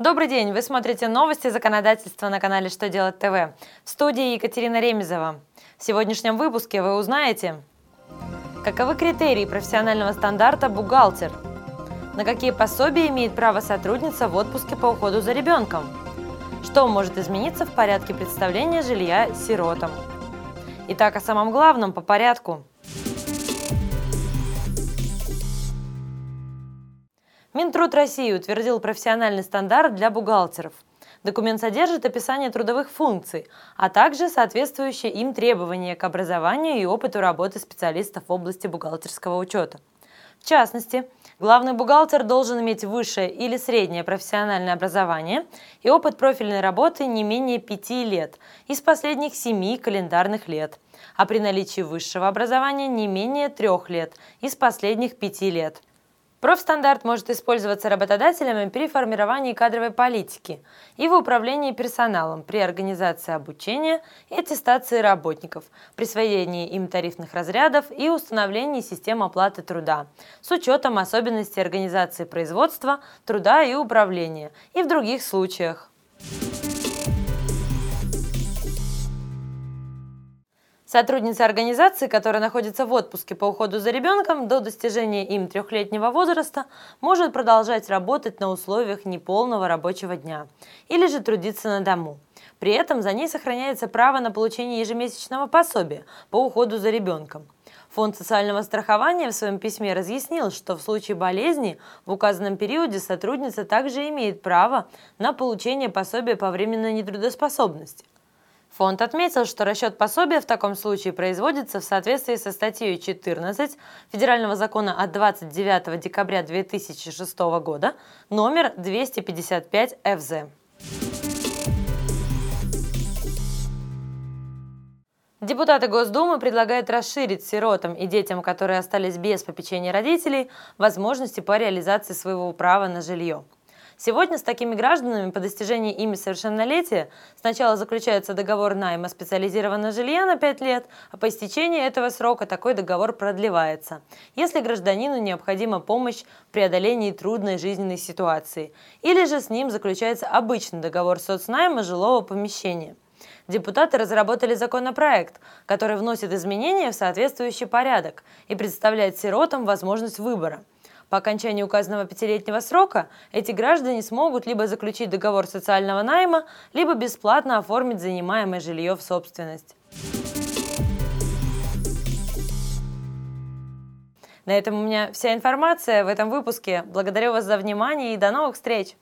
Добрый день! Вы смотрите новости законодательства на канале «Что делать ТВ». В студии Екатерина Ремезова. В сегодняшнем выпуске вы узнаете, каковы критерии профессионального стандарта «Бухгалтер», на какие пособия имеет право сотрудница в отпуске по уходу за ребенком, что может измениться в порядке представления жилья сиротам. Итак, о самом главном по порядку – Минтруд России утвердил профессиональный стандарт для бухгалтеров. Документ содержит описание трудовых функций, а также соответствующие им требования к образованию и опыту работы специалистов в области бухгалтерского учета. В частности, главный бухгалтер должен иметь высшее или среднее профессиональное образование и опыт профильной работы не менее 5 лет из последних 7 календарных лет, а при наличии высшего образования не менее 3 лет из последних 5 лет – Профстандарт может использоваться работодателями при формировании кадровой политики и в управлении персоналом при организации обучения и аттестации работников, присвоении им тарифных разрядов и установлении систем оплаты труда с учетом особенностей организации производства, труда и управления и в других случаях. Сотрудница организации, которая находится в отпуске по уходу за ребенком до достижения им трехлетнего возраста, может продолжать работать на условиях неполного рабочего дня или же трудиться на дому. При этом за ней сохраняется право на получение ежемесячного пособия по уходу за ребенком. Фонд социального страхования в своем письме разъяснил, что в случае болезни в указанном периоде сотрудница также имеет право на получение пособия по временной нетрудоспособности. Фонд отметил, что расчет пособия в таком случае производится в соответствии со статьей 14 Федерального закона от 29 декабря 2006 года, номер 255 ФЗ. Депутаты Госдумы предлагают расширить сиротам и детям, которые остались без попечения родителей, возможности по реализации своего права на жилье. Сегодня с такими гражданами по достижении ими совершеннолетия сначала заключается договор найма специализированного жилья на 5 лет, а по истечении этого срока такой договор продлевается, если гражданину необходима помощь в преодолении трудной жизненной ситуации, или же с ним заключается обычный договор соцнайма жилого помещения. Депутаты разработали законопроект, который вносит изменения в соответствующий порядок и представляет сиротам возможность выбора – по окончании указанного пятилетнего срока эти граждане смогут либо заключить договор социального найма, либо бесплатно оформить занимаемое жилье в собственность. На этом у меня вся информация в этом выпуске. Благодарю вас за внимание и до новых встреч!